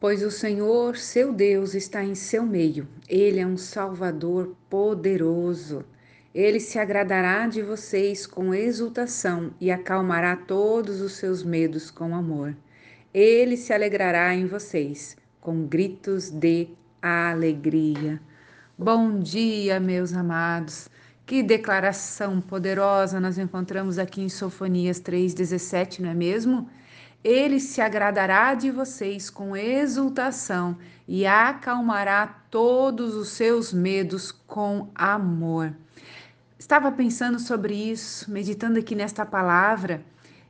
Pois o Senhor, seu Deus, está em seu meio. Ele é um Salvador poderoso. Ele se agradará de vocês com exultação e acalmará todos os seus medos com amor. Ele se alegrará em vocês com gritos de alegria. Bom dia, meus amados. Que declaração poderosa nós encontramos aqui em Sofonias 3:17, não é mesmo? Ele se agradará de vocês com exultação e acalmará todos os seus medos com amor. Estava pensando sobre isso, meditando aqui nesta palavra,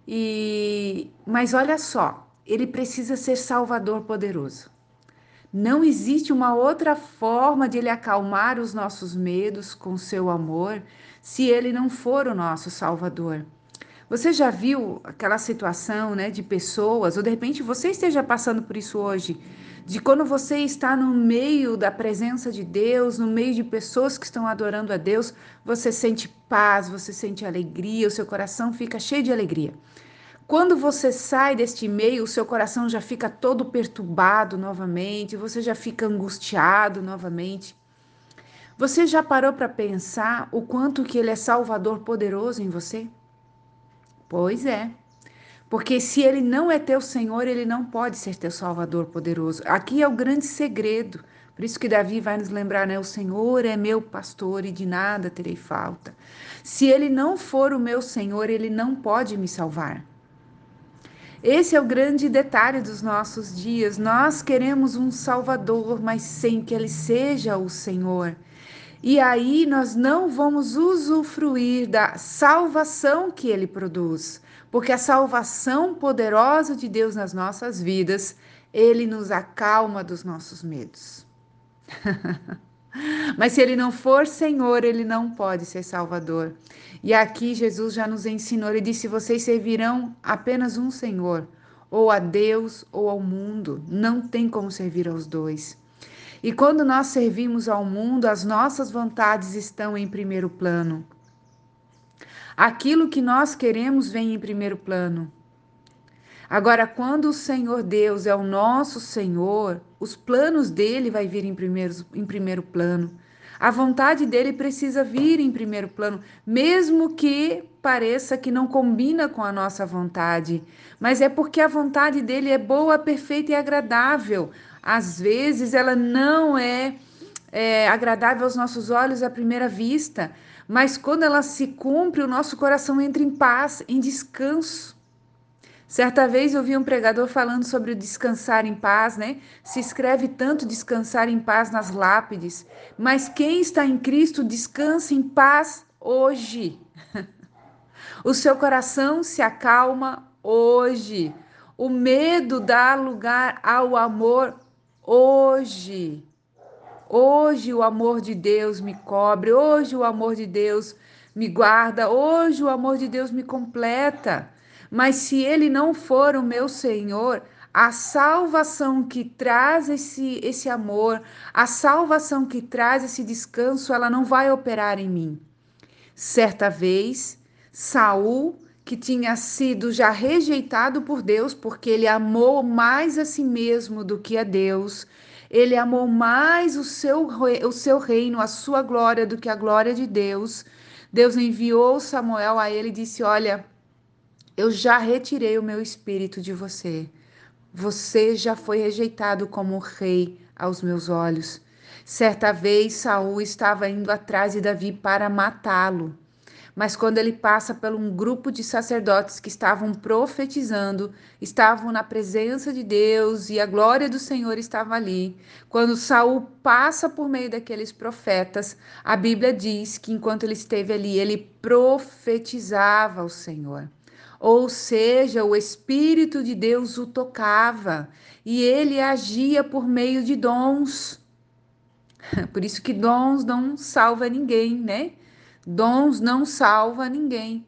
e mas olha só, ele precisa ser salvador poderoso. Não existe uma outra forma de ele acalmar os nossos medos com seu amor se ele não for o nosso salvador. Você já viu aquela situação, né, de pessoas, ou de repente você esteja passando por isso hoje, de quando você está no meio da presença de Deus, no meio de pessoas que estão adorando a Deus, você sente paz, você sente alegria, o seu coração fica cheio de alegria. Quando você sai deste meio, o seu coração já fica todo perturbado novamente, você já fica angustiado novamente. Você já parou para pensar o quanto que ele é salvador poderoso em você? Pois é. Porque se ele não é teu Senhor, ele não pode ser teu Salvador poderoso. Aqui é o grande segredo. Por isso que Davi vai nos lembrar, né? O Senhor é meu pastor e de nada terei falta. Se ele não for o meu Senhor, ele não pode me salvar. Esse é o grande detalhe dos nossos dias. Nós queremos um Salvador, mas sem que ele seja o Senhor. E aí nós não vamos usufruir da salvação que ele produz, porque a salvação poderosa de Deus nas nossas vidas, ele nos acalma dos nossos medos. Mas se ele não for Senhor, ele não pode ser Salvador. E aqui Jesus já nos ensinou, ele disse: vocês servirão apenas um Senhor, ou a Deus ou ao mundo. Não tem como servir aos dois. E quando nós servimos ao mundo, as nossas vontades estão em primeiro plano. Aquilo que nós queremos vem em primeiro plano. Agora, quando o Senhor Deus é o nosso Senhor, os planos dele vai vir em primeiro, em primeiro plano. A vontade dele precisa vir em primeiro plano, mesmo que pareça que não combina com a nossa vontade, mas é porque a vontade dele é boa, perfeita e agradável. Às vezes ela não é, é agradável aos nossos olhos à primeira vista, mas quando ela se cumpre, o nosso coração entra em paz, em descanso. Certa vez eu vi um pregador falando sobre o descansar em paz, né? Se escreve tanto descansar em paz nas lápides, mas quem está em Cristo descansa em paz hoje. O seu coração se acalma hoje. O medo dá lugar ao amor hoje. Hoje o amor de Deus me cobre, hoje o amor de Deus me guarda, hoje o amor de Deus me completa. Mas se ele não for o meu Senhor, a salvação que traz esse, esse amor, a salvação que traz esse descanso, ela não vai operar em mim. Certa vez, Saul, que tinha sido já rejeitado por Deus, porque ele amou mais a si mesmo do que a Deus, ele amou mais o seu, o seu reino, a sua glória, do que a glória de Deus. Deus enviou Samuel a ele e disse: Olha, eu já retirei o meu espírito de você. Você já foi rejeitado como rei aos meus olhos. Certa vez Saul estava indo atrás de Davi para matá-lo. Mas quando ele passa por um grupo de sacerdotes que estavam profetizando, estavam na presença de Deus e a glória do Senhor estava ali. Quando Saul passa por meio daqueles profetas, a Bíblia diz que enquanto ele esteve ali, ele profetizava o Senhor. Ou seja, o Espírito de Deus o tocava e ele agia por meio de dons. Por isso que dons não salva ninguém, né? Dons não salva ninguém.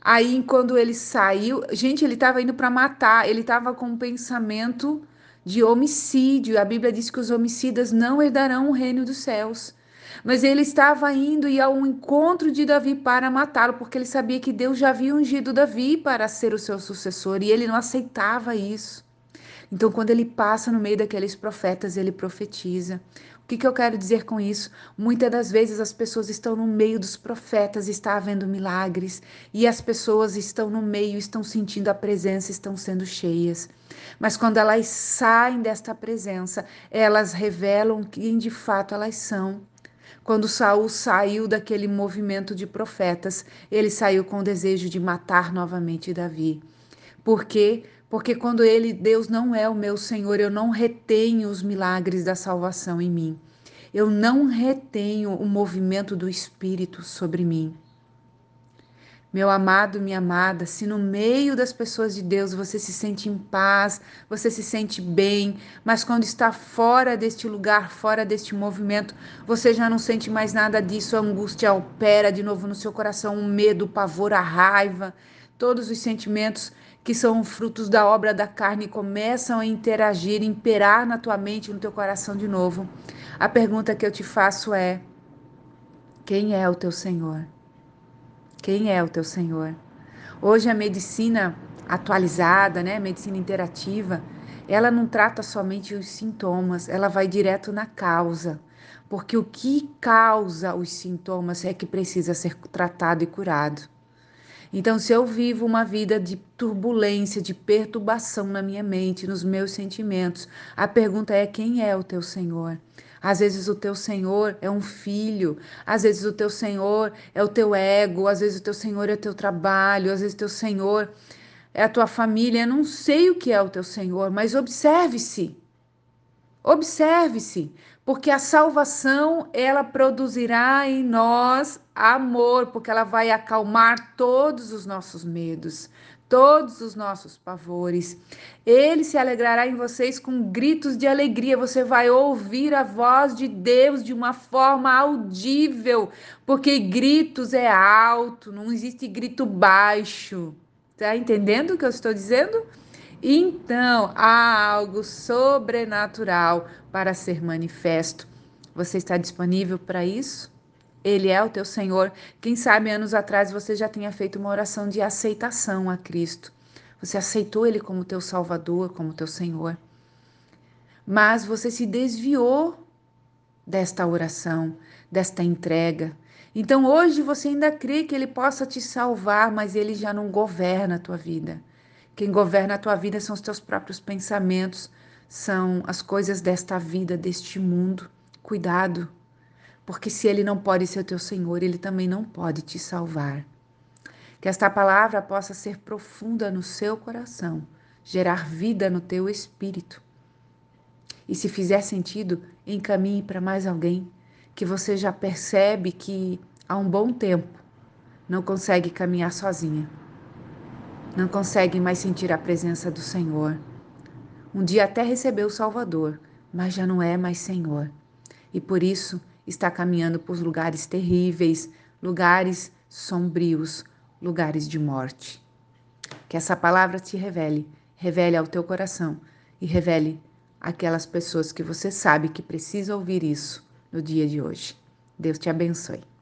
Aí, quando ele saiu, gente, ele estava indo para matar, ele estava com um pensamento de homicídio. A Bíblia diz que os homicidas não herdarão o reino dos céus. Mas ele estava indo e ao encontro de Davi para matá-lo, porque ele sabia que Deus já havia ungido Davi para ser o seu sucessor e ele não aceitava isso. Então, quando ele passa no meio daqueles profetas, ele profetiza. O que, que eu quero dizer com isso? Muitas das vezes as pessoas estão no meio dos profetas, está havendo milagres, e as pessoas estão no meio, estão sentindo a presença, estão sendo cheias. Mas quando elas saem desta presença, elas revelam quem de fato elas são. Quando Saul saiu daquele movimento de profetas, ele saiu com o desejo de matar novamente Davi. Por quê? Porque quando ele, Deus não é o meu Senhor, eu não retenho os milagres da salvação em mim. Eu não retenho o movimento do Espírito sobre mim. Meu amado, minha amada, se no meio das pessoas de Deus você se sente em paz, você se sente bem, mas quando está fora deste lugar, fora deste movimento, você já não sente mais nada disso, a angústia opera de novo no seu coração, o medo, o pavor, a raiva, todos os sentimentos que são frutos da obra da carne começam a interagir, imperar na tua mente, no teu coração de novo. A pergunta que eu te faço é: quem é o teu Senhor? Quem é o teu Senhor? Hoje a medicina atualizada, né, medicina interativa, ela não trata somente os sintomas, ela vai direto na causa. Porque o que causa os sintomas é que precisa ser tratado e curado. Então, se eu vivo uma vida de turbulência, de perturbação na minha mente, nos meus sentimentos, a pergunta é: quem é o teu Senhor? Às vezes o teu Senhor é um filho, às vezes o teu Senhor é o teu ego, às vezes o teu Senhor é o teu trabalho, às vezes o teu Senhor é a tua família. Eu não sei o que é o teu Senhor, mas observe-se. Observe-se, porque a salvação ela produzirá em nós amor, porque ela vai acalmar todos os nossos medos, todos os nossos pavores. Ele se alegrará em vocês com gritos de alegria. Você vai ouvir a voz de Deus de uma forma audível, porque gritos é alto, não existe grito baixo. Tá entendendo o que eu estou dizendo? Então, há algo sobrenatural para ser manifesto. Você está disponível para isso? Ele é o teu Senhor. Quem sabe anos atrás você já tenha feito uma oração de aceitação a Cristo. Você aceitou Ele como teu Salvador, como teu Senhor. Mas você se desviou desta oração, desta entrega. Então hoje você ainda crê que Ele possa te salvar, mas Ele já não governa a tua vida. Quem governa a tua vida são os teus próprios pensamentos, são as coisas desta vida, deste mundo. Cuidado, porque se ele não pode ser teu Senhor, ele também não pode te salvar. Que esta palavra possa ser profunda no seu coração, gerar vida no teu espírito. E se fizer sentido, encaminhe para mais alguém que você já percebe que há um bom tempo não consegue caminhar sozinha não conseguem mais sentir a presença do Senhor. Um dia até recebeu o Salvador, mas já não é mais Senhor. E por isso está caminhando por lugares terríveis, lugares sombrios, lugares de morte. Que essa palavra te revele, revele ao teu coração e revele aquelas pessoas que você sabe que precisam ouvir isso no dia de hoje. Deus te abençoe.